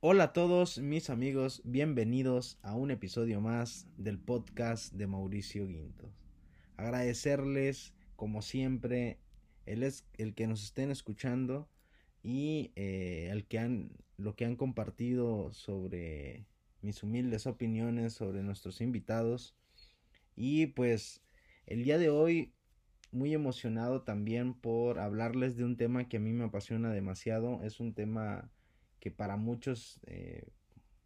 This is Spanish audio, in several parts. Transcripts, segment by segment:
Hola a todos mis amigos, bienvenidos a un episodio más del podcast de Mauricio Guintos. Agradecerles, como siempre, el, es, el que nos estén escuchando y eh, el que han, lo que han compartido sobre mis humildes opiniones sobre nuestros invitados. Y pues el día de hoy muy emocionado también por hablarles de un tema que a mí me apasiona demasiado. Es un tema que para muchos eh,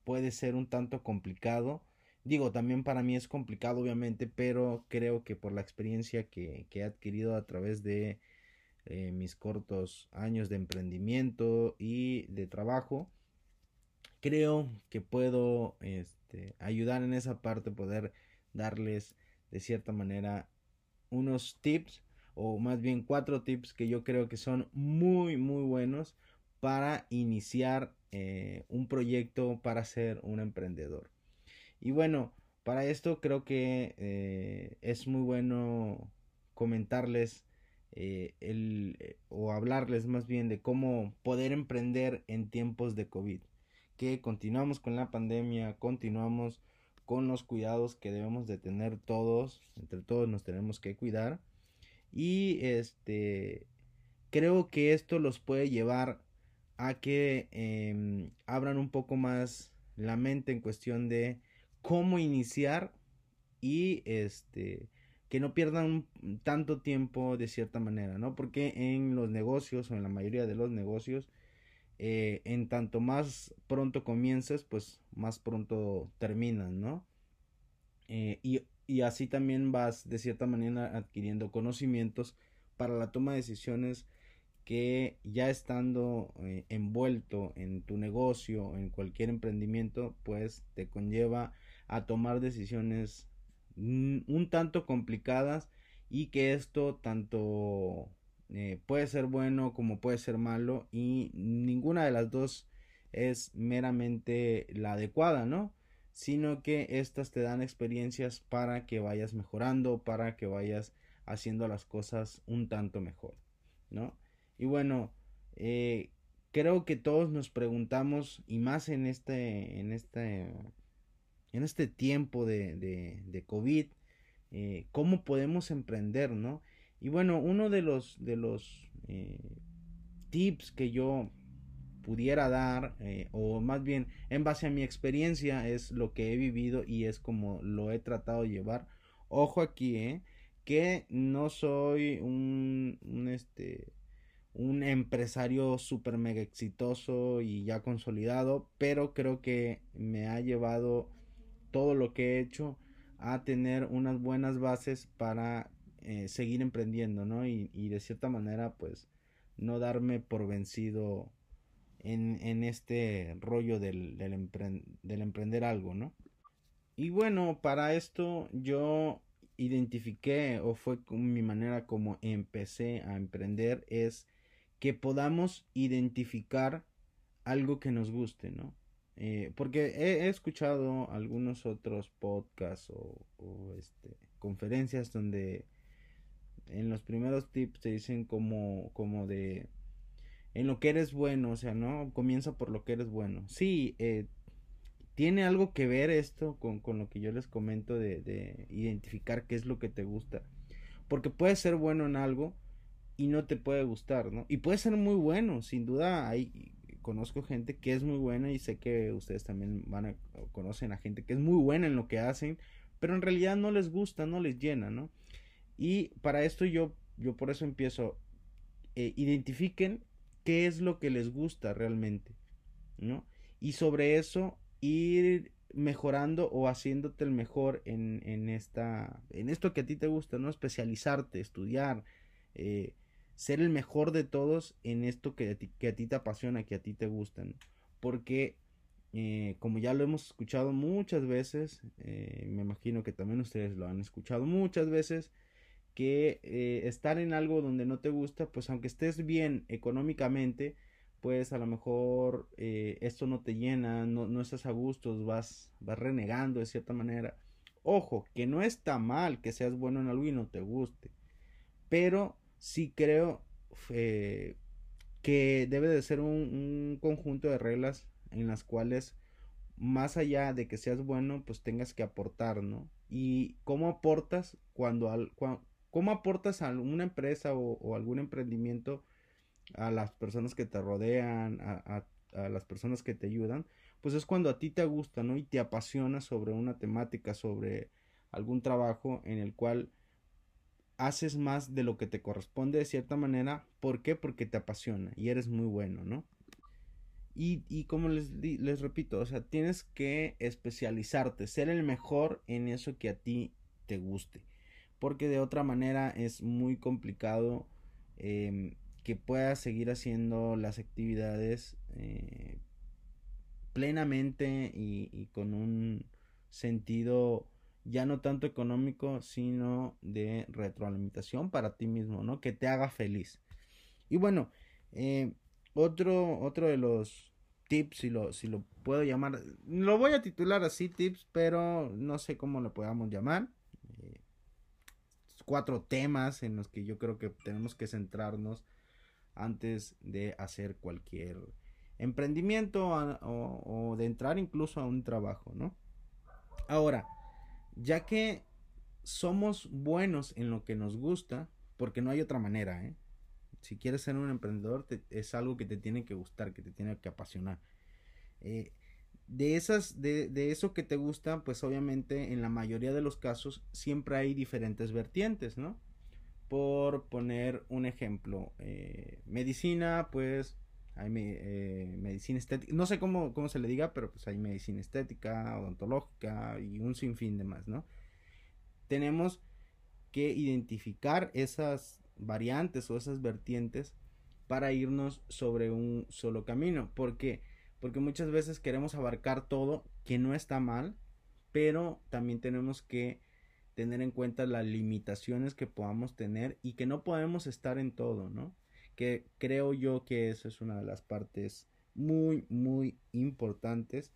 puede ser un tanto complicado. Digo, también para mí es complicado, obviamente, pero creo que por la experiencia que, he adquirido a través de eh, mis cortos años de emprendimiento y de trabajo, creo que puedo este, ayudar en esa parte, poder darles de cierta manera unos tips o más bien cuatro tips que yo creo que son muy muy buenos para iniciar eh, un proyecto para ser un emprendedor. Y bueno, para esto creo que eh, es muy bueno comentarles eh, el, o hablarles más bien de cómo poder emprender en tiempos de COVID. Que continuamos con la pandemia, continuamos con los cuidados que debemos de tener todos, entre todos nos tenemos que cuidar. Y este creo que esto los puede llevar a que em, abran un poco más la mente en cuestión de cómo iniciar y este que no pierdan tanto tiempo de cierta manera, ¿no? Porque en los negocios o en la mayoría de los negocios, eh, en tanto más pronto comiences, pues más pronto terminan, ¿no? Eh, y, y así también vas de cierta manera adquiriendo conocimientos para la toma de decisiones que ya estando eh, envuelto en tu negocio, en cualquier emprendimiento, pues te conlleva a tomar decisiones un tanto complicadas y que esto tanto eh, puede ser bueno como puede ser malo y ninguna de las dos es meramente la adecuada, ¿no? Sino que estas te dan experiencias para que vayas mejorando, para que vayas haciendo las cosas un tanto mejor, ¿no? Y bueno, eh, creo que todos nos preguntamos, y más en este, en este, en este tiempo de, de, COVID, eh, cómo podemos emprender, ¿no? Y bueno, uno de los, de los eh, tips que yo pudiera dar, o más bien en base a mi experiencia, es lo que he vivido y es como lo he tratado de llevar. Ojo aquí. Que no soy un, un este, un empresario súper mega exitoso y ya consolidado, pero creo que me ha llevado todo lo que he hecho a tener unas buenas bases para eh, seguir emprendiendo, ¿no? Y, de cierta manera, pues, no darme por vencido en, en este rollo del, del, del emprender algo, ¿no? Y bueno, para esto yo identifiqué o fue mi manera como empecé a emprender es que podamos identificar algo que nos guste, ¿no? Eh, porque he, escuchado algunos otros podcasts o, este, conferencias donde en los primeros tips te dicen como, de en lo que eres bueno, o sea, ¿no? Comienza por lo que eres bueno. Sí, eh, tiene algo que ver esto con, con, lo que yo les comento de, de identificar qué es lo que te gusta. Porque puedes ser bueno en algo, y no te puede gustar, ¿no? Y puede ser muy bueno, sin duda hay conozco gente que es muy buena y sé que ustedes también van a conocen a gente que es muy buena en lo que hacen, pero en realidad no les gusta, no les llena, ¿no? Y para esto yo yo por eso empiezo eh, identifiquen qué es lo que les gusta realmente, ¿no? Y sobre eso ir mejorando o haciéndote el mejor en, en esta en esto que a ti te gusta, ¿no? Especializarte, estudiar, eh, ser el mejor de todos en esto que a ti, te apasiona, que a ti te gustan. Porque, eh, como ya lo hemos escuchado muchas veces, eh, me imagino que también ustedes lo han escuchado muchas veces, que eh, estar en algo donde no te gusta, pues aunque estés bien económicamente, pues a lo mejor esto no te llena, no, no estás a gusto, vas, vas renegando de cierta manera. Ojo, que no está mal que seas bueno en algo y no te guste, pero sí creo eh, que debe de ser un, conjunto de reglas en las cuales más allá de que seas bueno, pues tengas que aportar, ¿no? Y cómo aportas cuando, al, cómo aportas a una empresa o, algún emprendimiento a las personas que te rodean, a, a, las personas que te ayudan, pues es cuando a ti te gusta, ¿no? Y te apasiona sobre una temática, sobre algún trabajo en el cual haces más de lo que te corresponde de cierta manera. ¿Por qué? Porque te apasiona y eres muy bueno, ¿no? Y, y como les, les repito, o sea, tienes que especializarte, ser el mejor en eso que a ti te guste. Porque de otra manera es muy complicado em, que puedas seguir haciendo las actividades eh, plenamente y, y, con un sentido ya no tanto económico, sino de retroalimentación para ti mismo, ¿no? Que te haga feliz. Y bueno, eh, otro, otro de los tips, si lo, si lo puedo llamar, lo voy a titular así tips, pero no sé cómo lo podamos llamar. Eh, cuatro temas en los que yo creo que tenemos que centrarnos antes de hacer cualquier emprendimiento o, o de entrar incluso a un trabajo, ¿no? Ahora, ya que somos buenos en lo que nos gusta, porque no hay otra manera, ¿eh? Si quieres ser un emprendedor, es algo que te tiene que gustar, que te tiene que apasionar. Eh, de esas, de, de, eso que te gusta, pues obviamente en la mayoría de los casos siempre hay diferentes vertientes, ¿no? Por poner un ejemplo, eh, medicina, pues hay eh, medicina estética, no sé cómo, cómo se le diga, pero pues hay medicina estética, odontológica y un sinfín de más, ¿no? Tenemos que identificar esas variantes o esas vertientes para irnos sobre un solo camino, porque porque muchas veces queremos abarcar todo, que no está mal, pero también tenemos que tener en cuenta las limitaciones que podamos tener y que no podemos estar en todo, ¿no? Que creo yo que eso es una de las partes muy, muy importantes,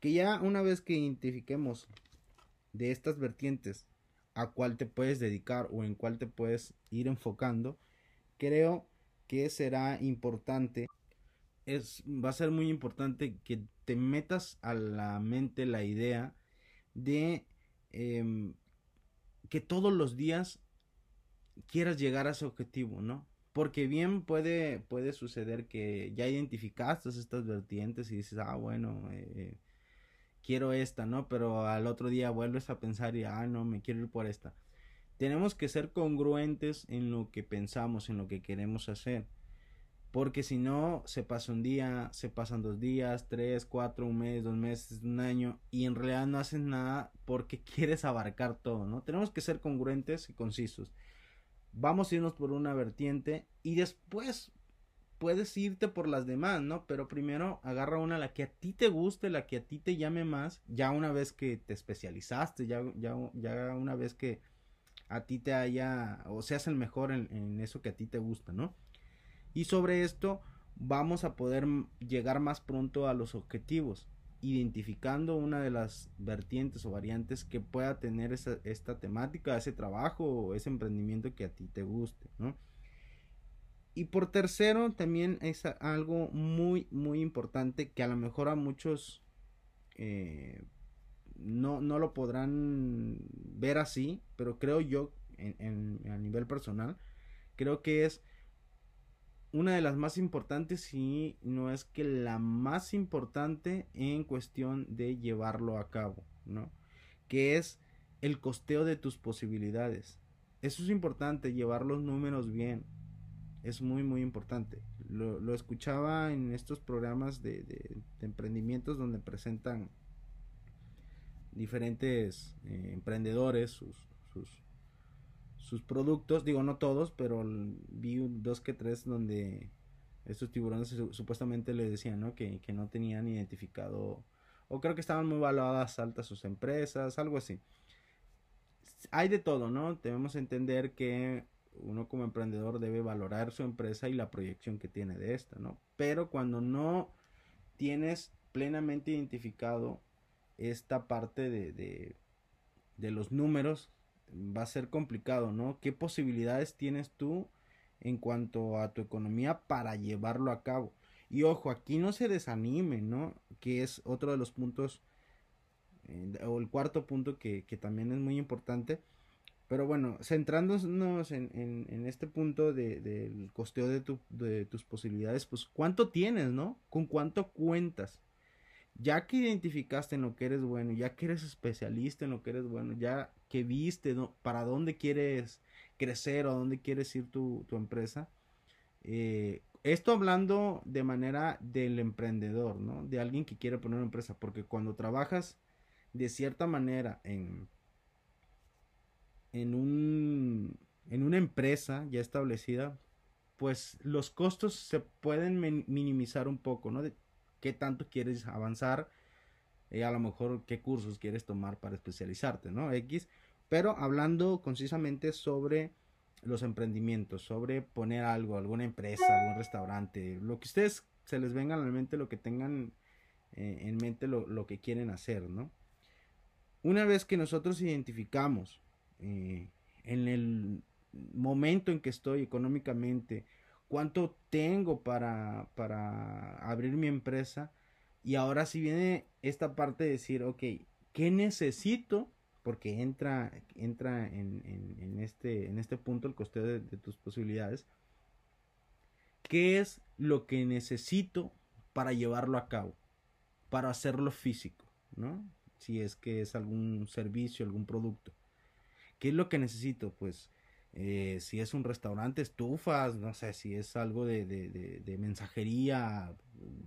que ya una vez que identifiquemos de estas vertientes a cuál te puedes dedicar o en cuál te puedes ir enfocando, creo que será importante, es, va a ser muy importante que te metas a la mente la idea de em, que todos los días quieras llegar a ese objetivo, ¿no? Porque bien puede, puede suceder que ya identificaste estas vertientes y dices, ah, bueno, eh, quiero esta, ¿no? Pero al otro día vuelves a pensar y, ah, no, me quiero ir por esta. Tenemos que ser congruentes en lo que pensamos, en lo que queremos hacer. Porque si no, se pasa un día, se pasan dos días, tres, cuatro, un mes, dos meses, un año, y en realidad no haces nada porque quieres abarcar todo, ¿no? Tenemos que ser congruentes y concisos vamos a irnos por una vertiente y después puedes irte por las demás, ¿no? Pero primero agarra una la que a ti te guste, la que a ti te llame más, ya una vez que te especializaste, ya, ya, ya una vez que a ti te haya o seas el mejor en, en eso que a ti te gusta, ¿no? Y sobre esto vamos a poder llegar más pronto a los objetivos identificando una de las vertientes o variantes que pueda tener esa, esta temática, ese trabajo o ese emprendimiento que a ti te guste, ¿no? Y por tercero, también es algo muy, muy importante que a lo mejor a muchos eh, no, no, lo podrán ver así, pero creo yo, en, a nivel personal, creo que es una de las más importantes y no es que la más importante en cuestión de llevarlo a cabo, ¿no? Que es el costeo de tus posibilidades. Eso es importante, llevar los números bien. Es muy, muy importante. Lo, escuchaba en estos programas de, de, emprendimientos donde presentan diferentes eh, emprendedores sus, sus, sus productos, digo no todos, pero vi dos que tres donde estos tiburones supuestamente le decían, ¿no? Que, que, no tenían identificado, o creo que estaban muy valoradas altas sus empresas, algo así. Hay de todo, ¿no? Debemos entender que uno como emprendedor debe valorar su empresa y la proyección que tiene de esta, ¿no? Pero cuando no tienes plenamente identificado esta parte de, de, de los números va a ser complicado, ¿no? ¿Qué posibilidades tienes tú en cuanto a tu economía para llevarlo a cabo. Y ojo, aquí no se desanime, ¿no? Que es otro de los puntos, eh, o el cuarto punto que, también es muy importante. Pero bueno, centrándonos en, en, este punto de, del costeo de, tu, de tus posibilidades, pues cuánto tienes, ¿no? ¿Con cuánto cuentas? Ya que identificaste en lo que eres bueno, ya que eres especialista en lo que eres bueno, ya que viste para dónde quieres crecer o dónde quieres ir tu, tu empresa, eh, esto hablando de manera del emprendedor, ¿no? De alguien que quiere poner una empresa, porque cuando trabajas de cierta manera en, en, un, en una empresa ya establecida, pues los costos se pueden minimizar un poco, ¿no? Qué tanto quieres avanzar, y eh, a lo mejor qué cursos quieres tomar para especializarte, ¿no? X, pero hablando concisamente sobre los emprendimientos, sobre poner algo, alguna empresa, algún restaurante, lo que ustedes se les venga a la mente, lo que tengan eh, en mente, lo, que quieren hacer, ¿no? Una vez que nosotros identificamos eh, en el momento en que estoy económicamente, cuánto tengo para, para abrir mi empresa, y ahora si viene esta parte de decir, ok, ¿qué necesito porque entra, entra en, este, en este punto el costeo de, tus posibilidades. ¿Qué es lo que necesito para llevarlo a cabo? Para hacerlo físico, ¿no? Si es que es algún servicio, algún producto. ¿Qué es lo que necesito? Pues eh, si es un restaurante, estufas, no sé, si es algo de, de mensajería,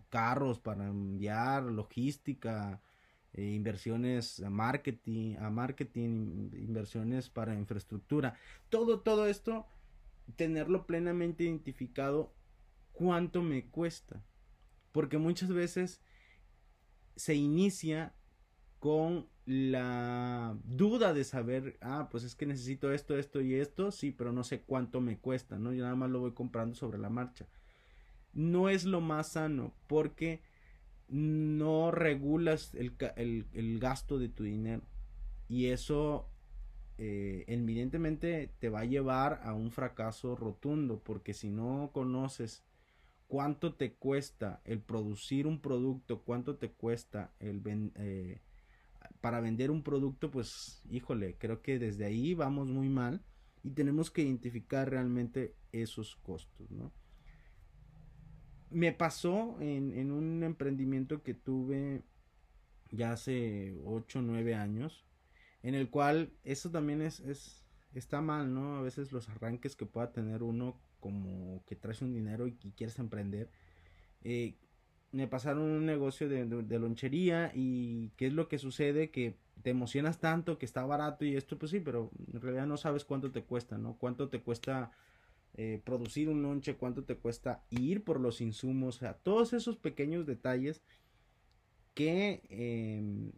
carros para enviar, logística, eh, inversiones a marketing, a marketing, inversiones para infraestructura. Todo, todo esto, tenerlo plenamente identificado, cuánto me cuesta. Porque muchas veces se inicia con la duda de saber, ah, pues es que necesito esto, esto y esto, sí, pero no sé cuánto me cuesta, ¿no? Yo nada más lo voy comprando sobre la marcha. No es lo más sano porque no regulas el, gasto de tu dinero. Y eso eh, evidentemente te va a llevar a un fracaso rotundo, porque si no conoces cuánto te cuesta el producir un producto, cuánto te cuesta el eh, para vender un producto, pues híjole, creo que desde ahí vamos muy mal y tenemos que identificar realmente esos costos, ¿no? me pasó en, un emprendimiento que tuve ya hace 8 o 9 años, en el cual eso también es, es, está mal, ¿no? A veces los arranques que pueda tener uno como que traes un dinero y, quieres emprender. Eh, me pasaron un negocio de, de, lonchería y qué es lo que sucede que te emocionas tanto que está barato y esto pues sí, pero en realidad no sabes cuánto te cuesta, ¿no? Cuánto te cuesta eh, producir un lonche, cuánto te cuesta ir por los insumos, o sea, todos esos pequeños detalles que em,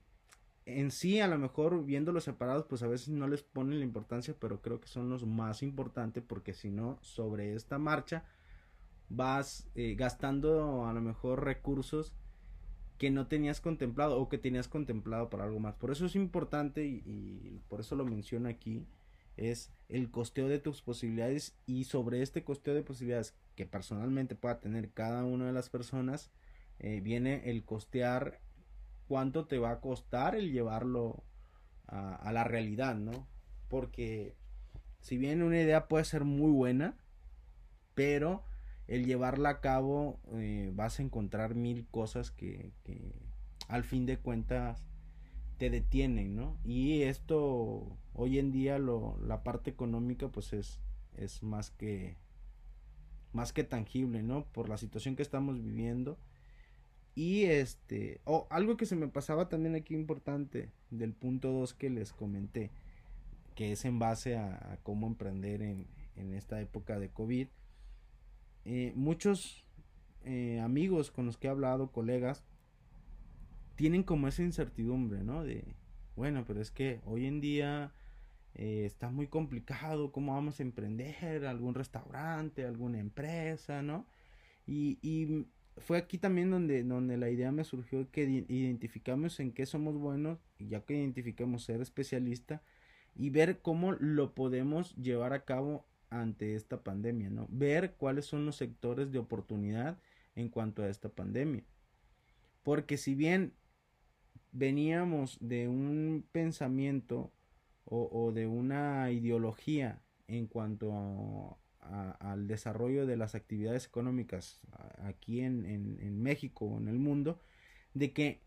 en sí a lo mejor viéndolos separados pues a veces no les ponen la importancia, pero creo que son los más importantes porque si no sobre esta marcha vas eh, gastando a lo mejor recursos que no tenías contemplado o que tenías contemplado para algo más. Por eso es importante y, por eso lo menciono aquí es el costeo de tus posibilidades y sobre este costeo de posibilidades que personalmente pueda tener cada una de las personas eh, viene el costear cuánto te va a costar el llevarlo a, la realidad, ¿no? Porque si bien una idea puede ser muy buena, pero el llevarla a cabo eh, vas a encontrar mil cosas que, al fin de cuentas te detienen, ¿no? Y esto hoy en día lo, la parte económica pues es, es más que más que tangible, ¿no? Por la situación que estamos viviendo. Y este, o algo que se me pasaba también aquí importante del punto 2 que les comenté, que es en base a, cómo emprender en, en, esta época de COVID. Eh, muchos eh, amigos con los que he hablado, colegas, tienen como esa incertidumbre, ¿no? De, bueno, pero es que hoy en día eh, está muy complicado, ¿cómo vamos a emprender? ¿Algún restaurante? ¿Alguna empresa? ¿No? Y, y fue aquí también donde, donde la idea me surgió que identificamos en qué somos buenos, ya que identificamos ser especialista, y ver cómo lo podemos llevar a cabo ante esta pandemia, ¿no? Ver cuáles son los sectores de oportunidad en cuanto a esta pandemia. Porque si bien veníamos de un pensamiento o, de una ideología en cuanto al desarrollo de las actividades económicas aquí en, México o en el mundo, de que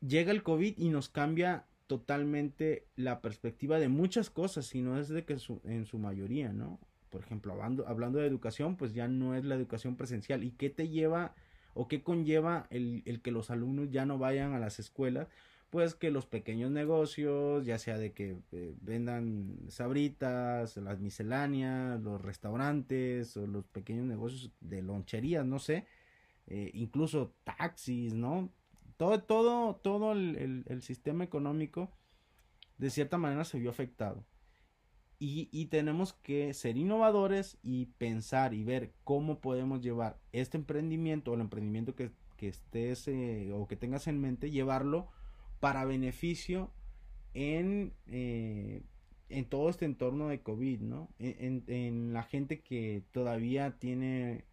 llega el COVID y nos cambia totalmente la perspectiva de muchas cosas, y no es de que en su mayoría, ¿no? Por ejemplo, hablando, hablando de educación, pues ya no es la educación presencial. ¿Y qué te lleva o qué conlleva el, el que los alumnos ya no vayan a las escuelas? Pues que los pequeños negocios, ya sea de que eh, vendan sabritas, las misceláneas, los restaurantes o los pequeños negocios de loncherías, no sé, eh, incluso taxis, ¿no? Todo, todo, todo el, sistema económico de cierta manera se vio afectado. Y, tenemos que ser innovadores y pensar y ver cómo podemos llevar este emprendimiento o el emprendimiento que, estés eh, o que tengas en mente, llevarlo para beneficio en, eh, en todo este entorno de COVID, ¿no? En, en, la gente que todavía tiene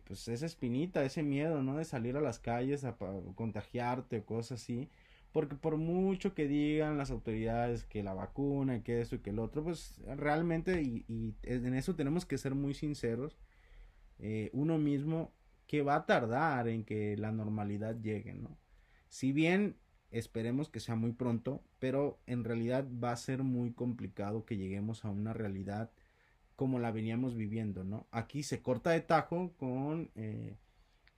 pues esa espinita, ese miedo, ¿no? De salir a las calles a, contagiarte o cosas así. Porque por mucho que digan las autoridades que la vacuna, que eso y que el otro, pues realmente, y, en eso tenemos que ser muy sinceros, eh, uno mismo que va a tardar en que la normalidad llegue, ¿no? Si bien esperemos que sea muy pronto, pero en realidad va a ser muy complicado que lleguemos a una realidad como la veníamos viviendo, ¿no? Aquí se corta de tajo con eh,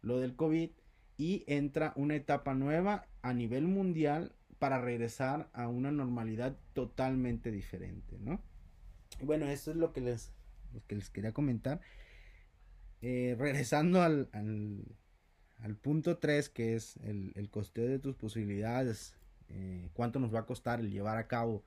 lo del COVID y entra una etapa nueva a nivel mundial para regresar a una normalidad totalmente diferente, ¿no? Bueno, esto es lo que les, que les quería comentar. Eh, regresando al, al, punto 3, que es el, el, costeo de tus posibilidades, eh, cuánto nos va a costar el llevar a cabo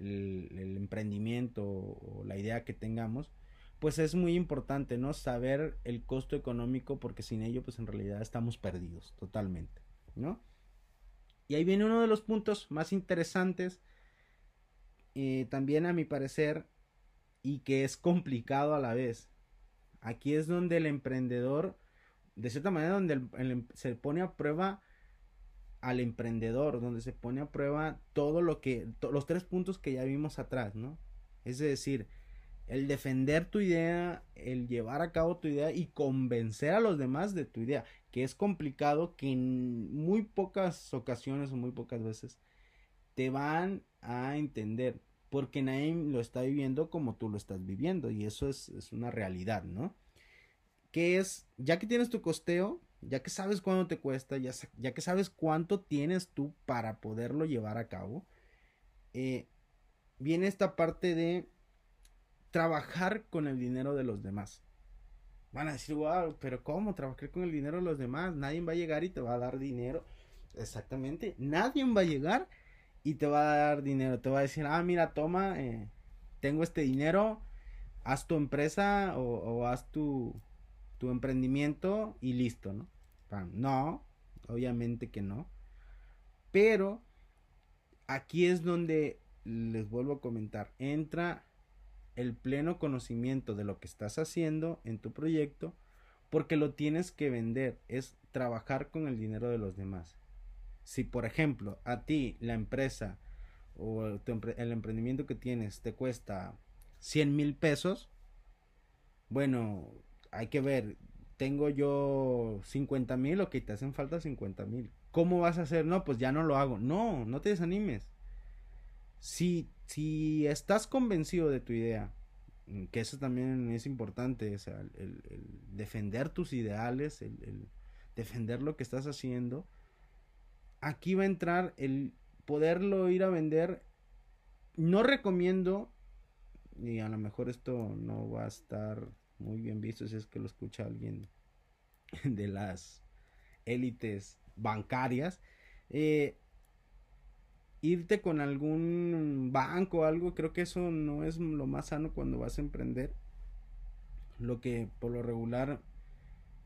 el, emprendimiento o la idea que tengamos, pues es muy importante, ¿no? Saber el costo económico porque sin ello pues en realidad estamos perdidos totalmente, ¿no? Y ahí viene uno de los puntos más interesantes, eh, también a mi parecer, y que es complicado a la vez. Aquí es donde el emprendedor, de cierta manera, donde se pone a prueba al emprendedor, donde se pone a prueba todo lo que, los tres puntos que ya vimos atrás, ¿no? Es decir, el defender tu idea, el llevar a cabo tu idea y convencer a los demás de tu idea, que es complicado, que en muy pocas ocasiones o muy pocas veces te van a entender, porque nadie lo está viviendo como tú lo estás viviendo, y eso es, es una realidad, ¿no? Que es, ya que tienes tu costeo, ya que sabes cuánto te cuesta, ya, ya que sabes cuánto tienes tú para poderlo llevar a cabo, eh, viene esta parte de trabajar con el dinero de los demás. Van a decir, wow, pero ¿cómo trabajar con el dinero de los demás? Nadie va a llegar y te va a dar dinero. Exactamente, nadie va a llegar y te va a dar dinero. Te va a decir, ah, mira, toma, eh, tengo este dinero, haz tu empresa o haz tu, tu emprendimiento y listo, ¿no? No, obviamente que no. Pero aquí es donde les vuelvo a comentar, entra el pleno conocimiento de lo que estás haciendo en tu proyecto porque lo tienes que vender, es trabajar con el dinero de los demás. Si por ejemplo a ti la empresa o el emprendimiento que tienes te cuesta 100 mil pesos, bueno, hay que ver, tengo yo 50 mil, ok, te hacen falta 50 mil. ¿Cómo vas a hacer? No, pues ya no lo hago. No, no te desanimes. Si, si estás convencido de tu idea, mm, que eso también es importante, o sea, el, defender tus ideales, el, el, defender lo que estás haciendo, aquí va a entrar el poderlo ir a vender. No recomiendo, y a lo mejor esto no va a estar muy bien visto si es que lo escucha alguien de las élites bancarias. Eh, irte con algún banco o algo, creo que eso no es lo más sano cuando vas a emprender. Lo que por lo regular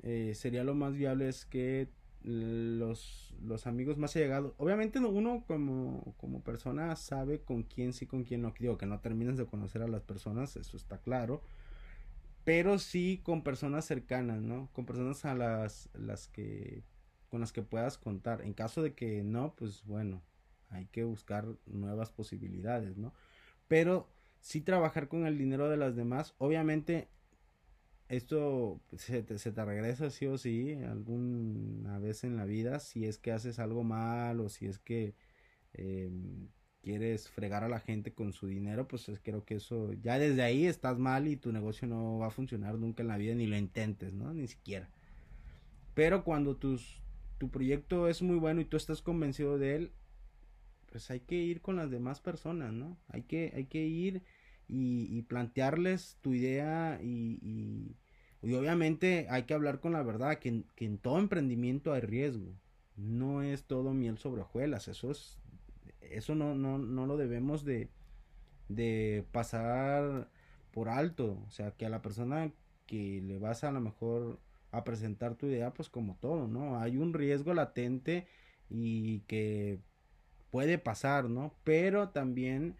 eh, sería lo más viable es que los, los amigos más allegados. Obviamente uno como, como persona sabe con quién sí, con quién no. Digo que no terminas de conocer a las personas, eso está claro. Pero sí con personas cercanas, ¿no? Con personas a las, las que con las que puedas contar. En caso de que no, pues bueno, hay que buscar nuevas posibilidades, ¿no? Pero sí trabajar con el dinero de las demás. Obviamente esto se te, se te, regresa sí o sí alguna vez en la vida si es que haces algo mal o si es que em, quieres fregar a la gente con su dinero pues creo que eso ya desde ahí estás mal y tu negocio no va a funcionar nunca en la vida ni lo intentes no ni siquiera. Pero cuando tus, tu proyecto es muy bueno y tú estás convencido de él pues hay que ir con las demás personas no hay que hay que ir y, plantearles tu idea y, y, obviamente hay que hablar con la verdad, que, en todo emprendimiento hay riesgo. No es todo miel sobre hojuelas, eso es, eso no, no, no lo debemos de, de pasar por alto. O sea, que a la persona que le vas a lo mejor a presentar tu idea, pues como todo, ¿no? Hay un riesgo latente y que puede pasar, ¿no? Pero también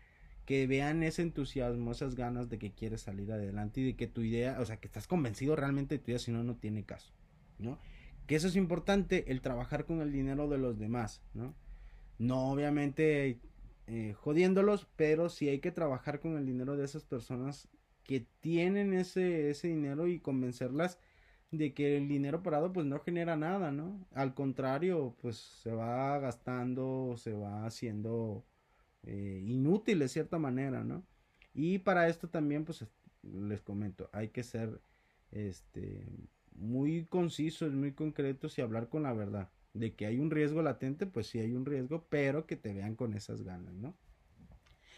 que vean ese entusiasmo, esas ganas de que quieres salir adelante y de que tu idea, o sea, que estás convencido realmente de tu idea, si no, no tiene caso, ¿no? Que eso es importante, el trabajar con el dinero de los demás, ¿no? No obviamente eh, jodiéndolos, pero sí hay que trabajar con el dinero de esas personas que tienen ese, ese dinero y convencerlas de que el dinero parado pues no genera nada, ¿no? Al contrario, pues se va gastando, se va haciendo eh, inútil de cierta manera, ¿no? Y para esto también, pues les comento, hay que ser este, muy concisos, muy concretos y hablar con la verdad. De que hay un riesgo latente, pues sí hay un riesgo, pero que te vean con esas ganas, ¿no?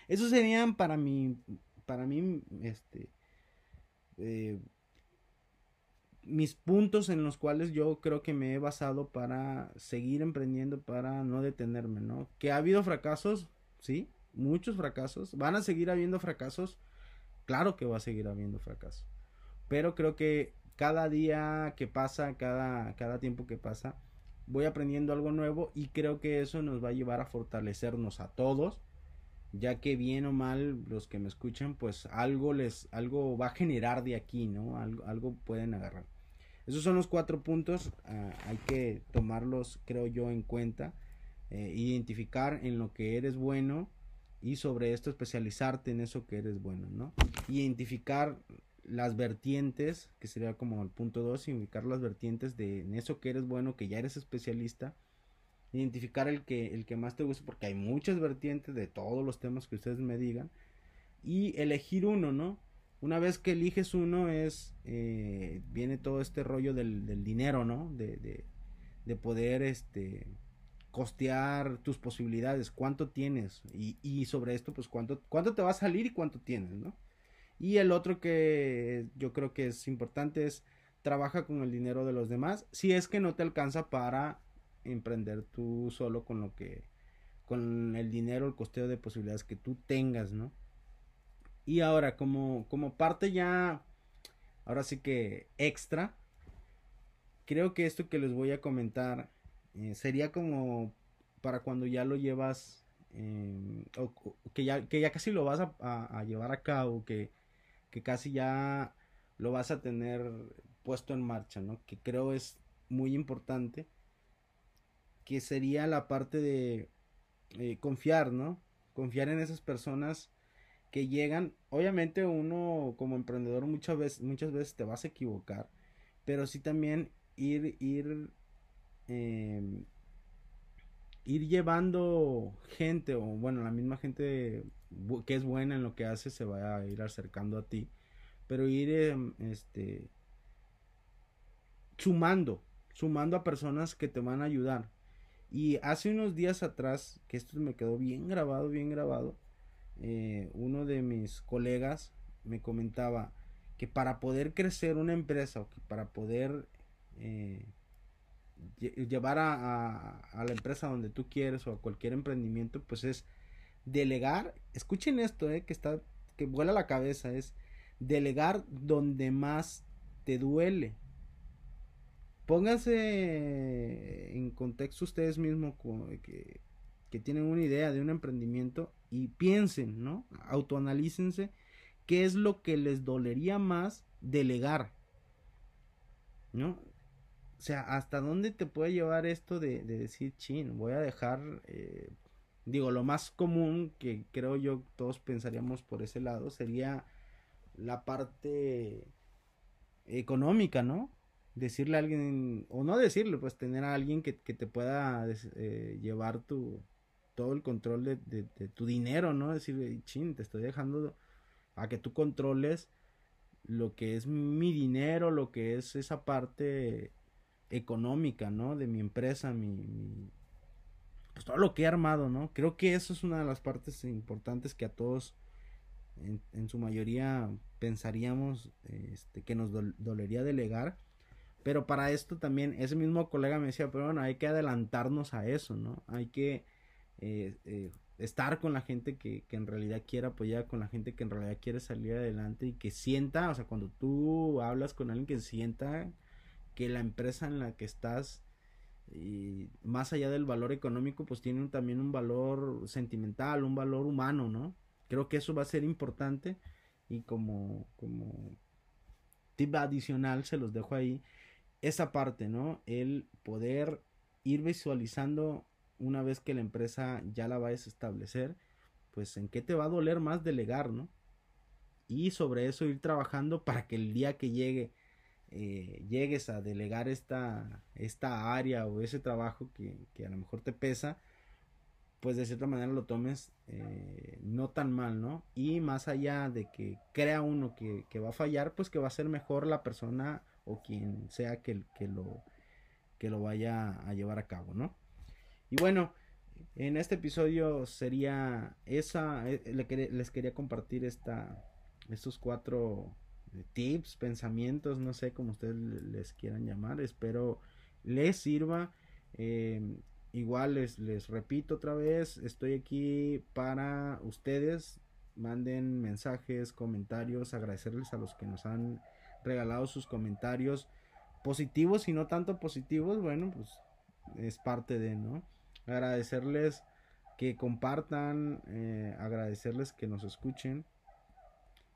Esos serían para mí, para mí, este, eh, mis puntos en los cuales yo creo que me he basado para seguir emprendiendo, para no detenerme, ¿no? Que ha habido fracasos, ¿sí? Muchos fracasos. ¿Van a seguir habiendo fracasos? Claro que va a seguir habiendo fracasos. Pero creo que cada día que pasa, cada, cada tiempo que pasa, voy aprendiendo algo nuevo y creo que eso nos va a llevar a fortalecernos a todos, ya que bien o mal los que me escuchan, pues algo les, algo va a generar de aquí, ¿no? Algo, algo pueden agarrar. Esos son los cuatro puntos, ah, hay que tomarlos, creo yo, en cuenta eh, identificar en lo que eres bueno y sobre esto especializarte en eso que eres bueno, ¿no? Identificar las vertientes, que sería como el punto 2, identificar las vertientes de en eso que eres bueno, que ya eres especialista, identificar el que, el que más te gusta, porque hay muchas vertientes de todos los temas que ustedes me digan, y elegir uno, ¿no? Una vez que eliges uno es, eh, viene todo este rollo del, dinero, ¿no? De, de, de poder, este, costear tus posibilidades, cuánto tienes y, y, sobre esto pues cuánto, cuánto te va a salir y cuánto tienes, ¿no? Y el otro que yo creo que es importante es trabaja con el dinero de los demás si es que no te alcanza para emprender tú solo con lo que con el dinero, el costeo de posibilidades que tú tengas, ¿no? Y ahora como como parte ya ahora sí que extra creo que esto que les voy a comentar eh, sería como para cuando ya lo llevas, eh, o, que, ya, que ya casi lo vas a, llevar a cabo, que, que, casi ya lo vas a tener puesto en marcha, ¿no? Que creo es muy importante, que sería la parte de eh, confiar, ¿no? Confiar en esas personas que llegan, obviamente uno como emprendedor muchas veces, muchas veces te vas a equivocar, pero sí también ir, ir Em, ir llevando gente o bueno la misma gente que es buena en lo que hace se va a ir acercando a ti. Pero ir em, este sumando sumando a personas que te van a ayudar. Y hace unos días atrás que esto me quedó bien grabado bien grabado eh, uno de mis colegas me comentaba que para poder crecer una empresa o que para poder eh, llevar a, a, la empresa donde tú quieres o a cualquier emprendimiento, pues es delegar, escuchen esto, eh, que está, que vuela la cabeza, es delegar donde más te duele. pónganse en contexto ustedes mismos que, que tienen una idea de un emprendimiento y piensen, ¿no? Autoanalícense qué es lo que les dolería más delegar, ¿no? O sea, ¿hasta dónde te puede llevar esto de, decir, chin, voy a dejar, eh, digo, lo más común que creo yo todos pensaríamos por ese lado sería la parte económica, ¿no? Decirle a alguien, o no decirle, pues tener a alguien que, te pueda eh, llevar tu, todo el control de, de, tu dinero, ¿no? Decir, chin, te estoy dejando a que tú controles lo que es mi dinero, lo que es esa parte económica, ¿no? De mi empresa, mi, pues todo lo que he armado, ¿no? Creo que eso es una de las partes importantes que a todos, en, su mayoría, pensaríamos este, que nos dolería delegar. Pero para esto también, ese mismo colega me decía, pero bueno, hay que adelantarnos a eso, ¿no? Hay que eh, eh, estar con la gente que, en realidad quiere apoyar, con la gente que en realidad quiere salir adelante y que sienta, o sea, cuando tú hablas con alguien que sienta que la empresa en la que estás, y más allá del valor económico, pues tiene también un valor sentimental, un valor humano, ¿no? Creo que eso va a ser importante y como, como tip adicional se los dejo ahí, esa parte, ¿no? El poder ir visualizando una vez que la empresa ya la vayas a establecer, pues en qué te va a doler más delegar, ¿no? Y sobre eso ir trabajando para que el día que llegue, eh, llegues a delegar esta, esta área o ese trabajo que, a lo mejor te pesa, pues de cierta manera lo tomes eh, no tan mal, ¿no? Y más allá de que crea uno que, que, va a fallar, pues que va a ser mejor la persona o quien sea que, que, lo, que lo vaya a llevar a cabo, ¿no? Y bueno, en este episodio sería esa, eh, les quería compartir esta, estos cuatro tips, pensamientos, no sé cómo ustedes les quieran llamar, espero les sirva. Em, igual les, les repito otra vez, estoy aquí para ustedes, manden mensajes, comentarios, agradecerles a los que nos han regalado sus comentarios positivos y no tanto positivos, bueno, pues es parte de, ¿no? agradecerles que compartan, eh, agradecerles que nos escuchen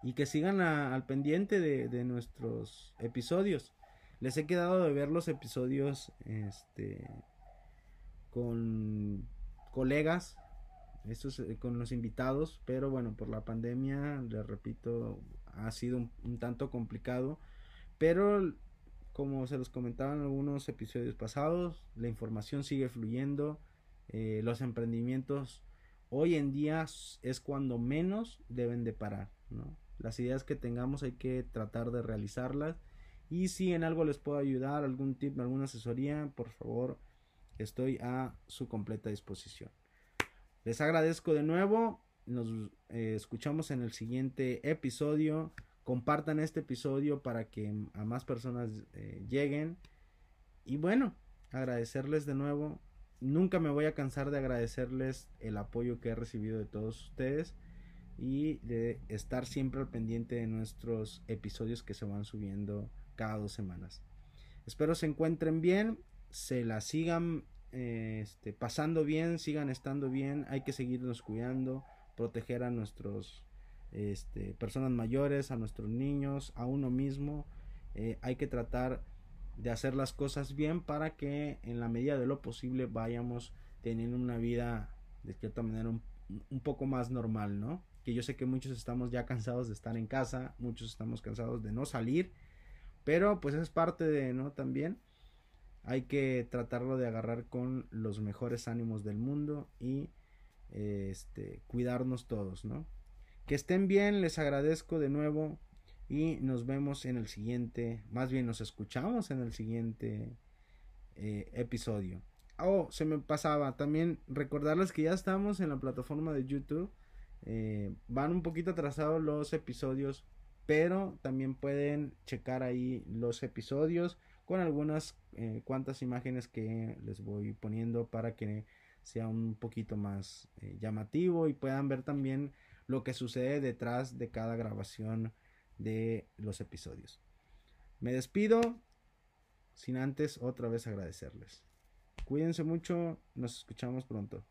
y que sigan al pendiente de, nuestros episodios. Les he quedado de ver los episodios este, con colegas, estos, eh, con los invitados, pero bueno, por la pandemia, les repito, ha sido un tanto complicado, pero como se los comentaba en algunos episodios pasados, la información sigue fluyendo, eh, los emprendimientos hoy en día es cuando menos deben de parar, ¿no? Las ideas que tengamos hay que tratar de realizarlas. Y si en algo les puedo ayudar, algún tip, alguna asesoría, por favor, estoy a su completa disposición. Les agradezco de nuevo, nos eh, escuchamos en el siguiente episodio, compartan este episodio para que a más personas eh, lleguen. Y bueno, agradecerles de nuevo. Nunca me voy a cansar de agradecerles el apoyo que he recibido de todos ustedes y de estar siempre al pendiente de nuestros episodios que se van subiendo cada dos semanas. Espero se encuentren bien, se la sigan este, pasando bien, sigan estando bien, hay que seguirnos cuidando, proteger a nuestros este, personas mayores, a nuestros niños, a uno mismo. Eh, hay que tratar de hacer las cosas bien para que en la medida de lo posible vayamos teniendo una vida de cierta manera un, poco más normal, ¿no? Que yo sé que muchos estamos ya cansados de estar en casa, muchos estamos cansados de no salir, pero pues es parte de, ¿no? También hay que tratarlo de agarrar con los mejores ánimos del mundo y este cuidarnos todos, ¿no? Que estén bien, les agradezco de nuevo y nos vemos en el siguiente, más bien nos escuchamos en el siguiente eh, episodio. Oh, se me pasaba también recordarles que ya estamos en la plataforma de YouTube. Eh, van un poquito atrasados los episodios, pero también pueden checar ahí los episodios con algunas eh, cuantas imágenes que les voy poniendo para que sea un poquito más llamativo y puedan ver también lo que sucede detrás de cada grabación de los episodios. Me despido. sin antes otra vez agradecerles. Cuídense mucho, nos escuchamos pronto.